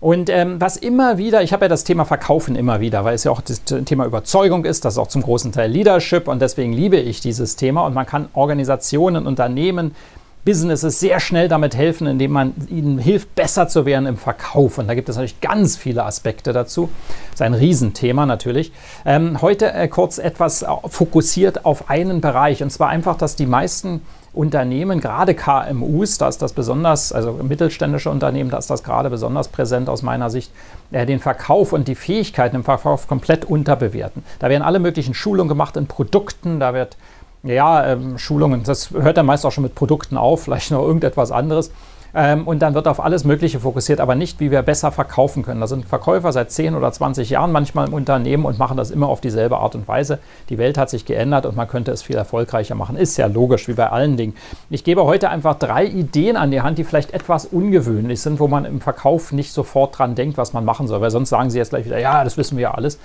Und ähm, was immer wieder, ich habe ja das Thema Verkaufen immer wieder, weil es ja auch das Thema Überzeugung ist, das ist auch zum großen Teil Leadership und deswegen liebe ich dieses Thema. Und man kann Organisationen, Unternehmen, Businesses sehr schnell damit helfen, indem man ihnen hilft, besser zu werden im Verkauf. Und da gibt es natürlich ganz viele Aspekte dazu. Das ist ein Riesenthema natürlich. Ähm, heute äh, kurz etwas fokussiert auf einen Bereich und zwar einfach, dass die meisten Unternehmen, gerade KMUs, da ist das besonders, also mittelständische Unternehmen, da ist das gerade besonders präsent aus meiner Sicht, äh, den Verkauf und die Fähigkeiten im Verkauf komplett unterbewerten. Da werden alle möglichen Schulungen gemacht in Produkten, da wird ja, ähm, Schulungen, das hört dann meist auch schon mit Produkten auf, vielleicht noch irgendetwas anderes. Ähm, und dann wird auf alles Mögliche fokussiert, aber nicht, wie wir besser verkaufen können. Da sind Verkäufer seit 10 oder 20 Jahren manchmal im Unternehmen und machen das immer auf dieselbe Art und Weise. Die Welt hat sich geändert und man könnte es viel erfolgreicher machen. Ist ja logisch, wie bei allen Dingen. Ich gebe heute einfach drei Ideen an die Hand, die vielleicht etwas ungewöhnlich sind, wo man im Verkauf nicht sofort dran denkt, was man machen soll. Weil sonst sagen sie jetzt gleich wieder, ja, das wissen wir ja alles.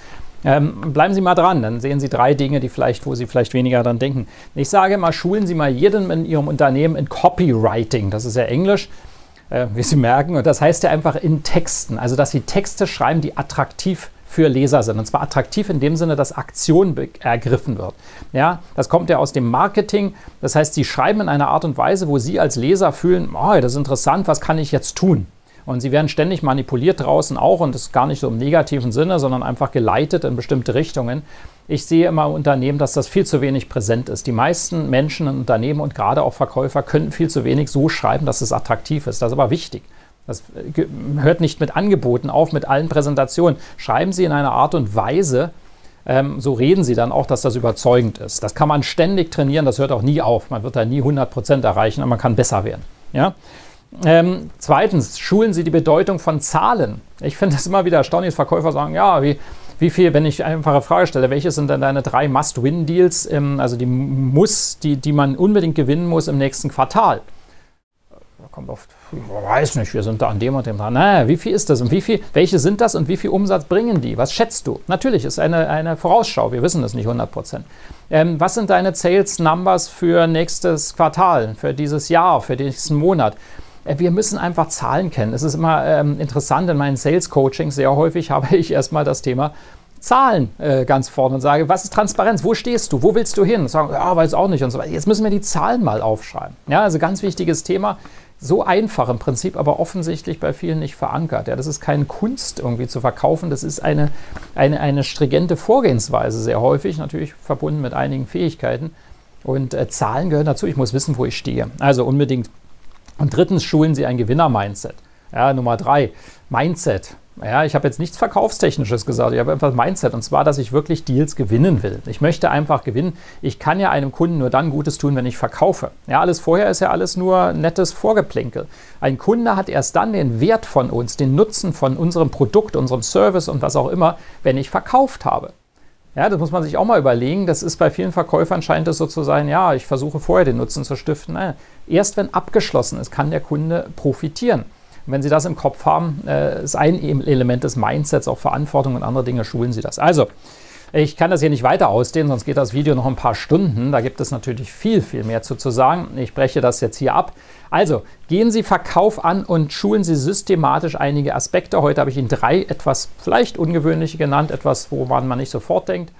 Ähm, bleiben Sie mal dran, dann sehen Sie drei Dinge, die vielleicht, wo Sie vielleicht weniger dran denken. Ich sage mal, schulen Sie mal jeden in Ihrem Unternehmen in Copywriting. Das ist ja Englisch, äh, wie Sie merken. Und das heißt ja einfach in Texten. Also, dass Sie Texte schreiben, die attraktiv für Leser sind. Und zwar attraktiv in dem Sinne, dass Aktion ergriffen wird. Ja, das kommt ja aus dem Marketing. Das heißt, Sie schreiben in einer Art und Weise, wo Sie als Leser fühlen, oh, das ist interessant, was kann ich jetzt tun? Und sie werden ständig manipuliert draußen auch und das ist gar nicht so im negativen Sinne, sondern einfach geleitet in bestimmte Richtungen. Ich sehe immer im Unternehmen, dass das viel zu wenig präsent ist. Die meisten Menschen in Unternehmen und gerade auch Verkäufer können viel zu wenig so schreiben, dass es attraktiv ist. Das ist aber wichtig. Das äh, hört nicht mit Angeboten auf, mit allen Präsentationen. Schreiben Sie in einer Art und Weise, ähm, so reden Sie dann auch, dass das überzeugend ist. Das kann man ständig trainieren, das hört auch nie auf. Man wird da nie 100 Prozent erreichen, aber man kann besser werden. Ja? Ähm, zweitens, schulen Sie die Bedeutung von Zahlen. Ich finde das immer wieder erstaunlich, dass Verkäufer sagen, ja, wie, wie viel, wenn ich eine einfache Frage stelle, welche sind denn deine drei Must-Win-Deals, also die muss, die, die man unbedingt gewinnen muss im nächsten Quartal? Da kommt oft, ich weiß nicht, wir sind da an dem und dem dran. Naja, wie viel ist das und wie viel, welche sind das und wie viel Umsatz bringen die? Was schätzt du? Natürlich ist eine, eine Vorausschau, wir wissen das nicht 100 Prozent. Ähm, was sind deine Sales Numbers für nächstes Quartal, für dieses Jahr, für nächsten Monat? Äh, wir müssen einfach Zahlen kennen. Es ist immer ähm, interessant, in meinen Sales-Coachings sehr häufig habe ich erstmal das Thema Zahlen äh, ganz vorne und sage, was ist Transparenz? Wo stehst du? Wo willst du hin? Und sagen, ja, weiß auch nicht und so weiter. Jetzt müssen wir die Zahlen mal aufschreiben. Ja, also ganz wichtiges Thema. So einfach im Prinzip, aber offensichtlich bei vielen nicht verankert. Ja, das ist keine Kunst irgendwie zu verkaufen. Das ist eine, eine, eine stringente Vorgehensweise sehr häufig, natürlich verbunden mit einigen Fähigkeiten. Und äh, Zahlen gehören dazu. Ich muss wissen, wo ich stehe. Also unbedingt und drittens schulen sie ein Gewinner-Mindset. Ja, Nummer drei, Mindset. Ja, ich habe jetzt nichts Verkaufstechnisches gesagt, ich habe einfach Mindset und zwar, dass ich wirklich Deals gewinnen will. Ich möchte einfach gewinnen. Ich kann ja einem Kunden nur dann Gutes tun, wenn ich verkaufe. Ja, alles vorher ist ja alles nur nettes Vorgeplänkel. Ein Kunde hat erst dann den Wert von uns, den Nutzen von unserem Produkt, unserem Service und was auch immer, wenn ich verkauft habe. Ja, das muss man sich auch mal überlegen. Das ist bei vielen Verkäufern scheint es so zu sein, ja, ich versuche vorher den Nutzen zu stiften. Nein, erst wenn abgeschlossen ist, kann der Kunde profitieren. Und wenn Sie das im Kopf haben, äh, ist ein Element des Mindsets auch Verantwortung und andere Dinge schulen Sie das. Also, ich kann das hier nicht weiter ausdehnen, sonst geht das Video noch ein paar Stunden. Da gibt es natürlich viel, viel mehr zu, zu sagen. Ich breche das jetzt hier ab. Also, gehen Sie Verkauf an und schulen Sie systematisch einige Aspekte. Heute habe ich Ihnen drei etwas vielleicht ungewöhnliche genannt, etwas, woran man nicht sofort denkt.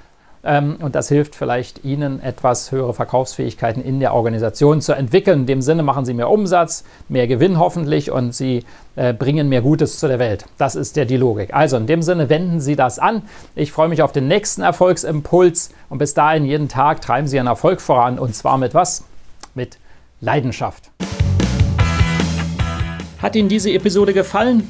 Ähm, und das hilft vielleicht Ihnen, etwas höhere Verkaufsfähigkeiten in der Organisation zu entwickeln. In dem Sinne machen Sie mehr Umsatz, mehr Gewinn hoffentlich und Sie äh, bringen mehr Gutes zu der Welt. Das ist ja die Logik. Also in dem Sinne wenden Sie das an. Ich freue mich auf den nächsten Erfolgsimpuls und bis dahin jeden Tag treiben Sie Ihren Erfolg voran und zwar mit was? Mit Leidenschaft. Hat Ihnen diese Episode gefallen?